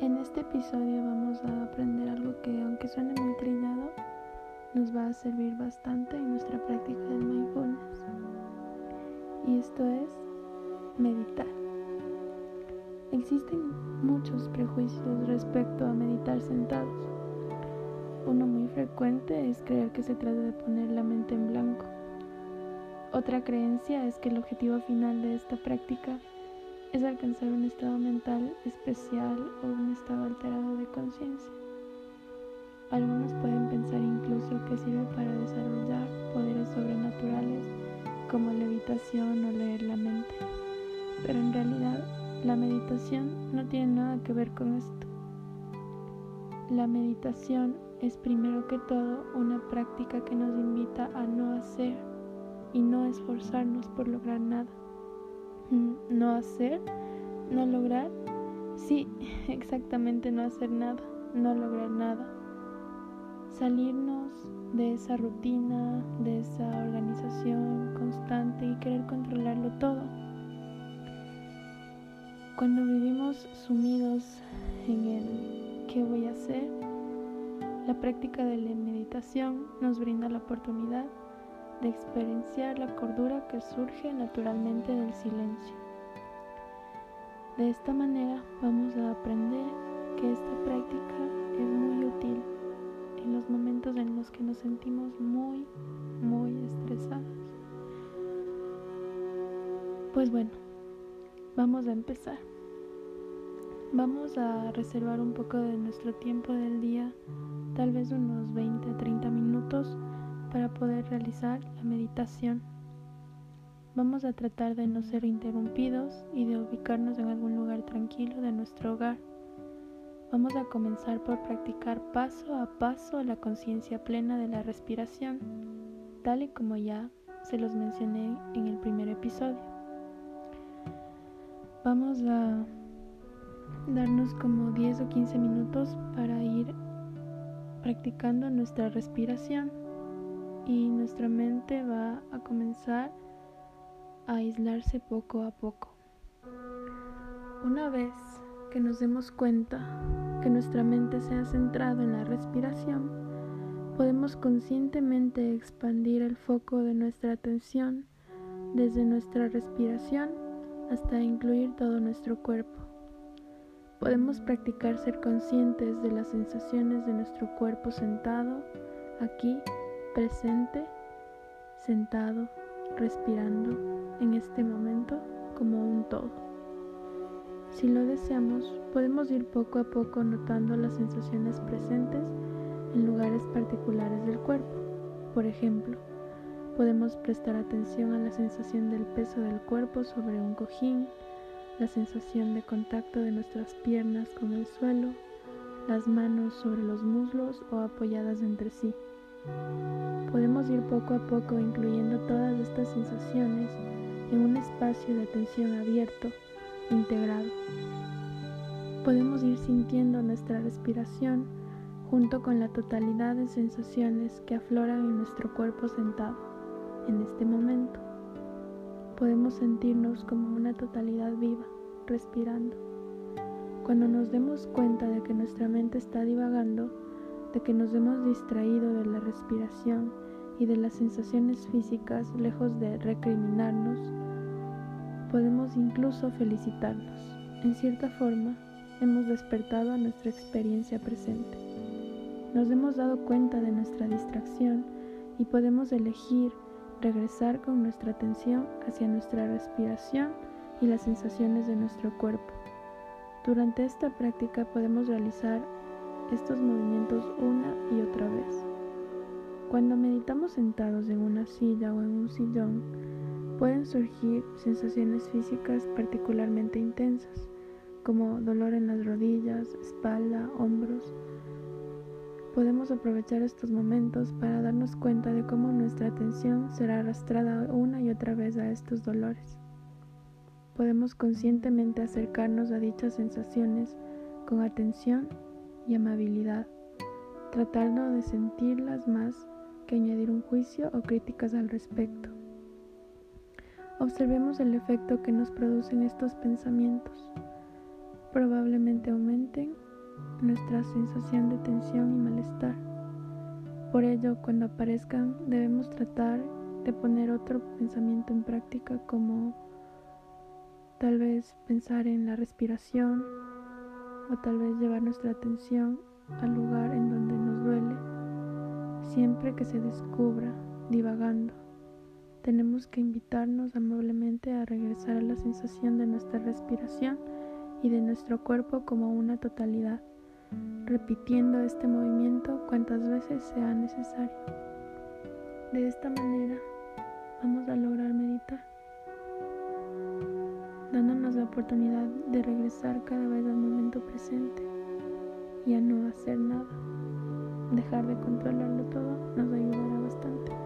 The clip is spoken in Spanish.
En este episodio vamos a aprender algo que aunque suene muy trillado, nos va a servir bastante en nuestra práctica del mindfulness. Y esto es meditar. Existen muchos prejuicios respecto a meditar sentados. Uno muy frecuente es creer que se trata de poner la mente en blanco. Otra creencia es que el objetivo final de esta práctica es alcanzar un estado mental especial o un estado alterado de conciencia. Algunos pueden pensar incluso que sirve para desarrollar poderes sobrenaturales como levitación o leer la mente. Pero en realidad la meditación no tiene nada que ver con esto. La meditación es primero que todo una práctica que nos invita a no hacer y no esforzarnos por lograr nada. No hacer, no lograr, sí, exactamente no hacer nada, no lograr nada. Salirnos de esa rutina, de esa organización constante y querer controlarlo todo. Cuando vivimos sumidos en el qué voy a hacer, la práctica de la meditación nos brinda la oportunidad de experienciar la cordura que surge naturalmente del silencio. De esta manera vamos a aprender que esta práctica es muy útil en los momentos en los que nos sentimos muy, muy estresados. Pues bueno, vamos a empezar. Vamos a reservar un poco de nuestro tiempo del día, tal vez unos 20 a 30 minutos para poder realizar la meditación. Vamos a tratar de no ser interrumpidos y de ubicarnos en algún lugar tranquilo de nuestro hogar. Vamos a comenzar por practicar paso a paso la conciencia plena de la respiración, tal y como ya se los mencioné en el primer episodio. Vamos a darnos como 10 o 15 minutos para ir practicando nuestra respiración y nuestra mente va a comenzar a aislarse poco a poco. Una vez que nos demos cuenta que nuestra mente se ha centrado en la respiración, podemos conscientemente expandir el foco de nuestra atención desde nuestra respiración hasta incluir todo nuestro cuerpo. Podemos practicar ser conscientes de las sensaciones de nuestro cuerpo sentado aquí presente, sentado, respirando en este momento como un todo. Si lo deseamos, podemos ir poco a poco notando las sensaciones presentes en lugares particulares del cuerpo. Por ejemplo, podemos prestar atención a la sensación del peso del cuerpo sobre un cojín, la sensación de contacto de nuestras piernas con el suelo, las manos sobre los muslos o apoyadas entre sí. Podemos ir poco a poco incluyendo todas estas sensaciones en un espacio de atención abierto, integrado. Podemos ir sintiendo nuestra respiración junto con la totalidad de sensaciones que afloran en nuestro cuerpo sentado en este momento. Podemos sentirnos como una totalidad viva, respirando. Cuando nos demos cuenta de que nuestra mente está divagando, de que nos hemos distraído de la respiración y de las sensaciones físicas lejos de recriminarnos, podemos incluso felicitarnos. En cierta forma, hemos despertado a nuestra experiencia presente. Nos hemos dado cuenta de nuestra distracción y podemos elegir regresar con nuestra atención hacia nuestra respiración y las sensaciones de nuestro cuerpo. Durante esta práctica podemos realizar estos movimientos una y otra vez. Cuando meditamos sentados en una silla o en un sillón, pueden surgir sensaciones físicas particularmente intensas, como dolor en las rodillas, espalda, hombros. Podemos aprovechar estos momentos para darnos cuenta de cómo nuestra atención será arrastrada una y otra vez a estos dolores. Podemos conscientemente acercarnos a dichas sensaciones con atención y amabilidad, tratando de sentirlas más que añadir un juicio o críticas al respecto. Observemos el efecto que nos producen estos pensamientos. Probablemente aumenten nuestra sensación de tensión y malestar. Por ello, cuando aparezcan, debemos tratar de poner otro pensamiento en práctica como tal vez pensar en la respiración o tal vez llevar nuestra atención al lugar en donde nos duele siempre que se descubra divagando. Tenemos que invitarnos amablemente a regresar a la sensación de nuestra respiración y de nuestro cuerpo como una totalidad, repitiendo este movimiento cuantas veces sea necesario. De esta manera vamos a lograr meditar, dándonos la oportunidad de regresar cada vez al momento presente y a no hacer nada. Dejar de controlarlo todo nos ayudará bastante.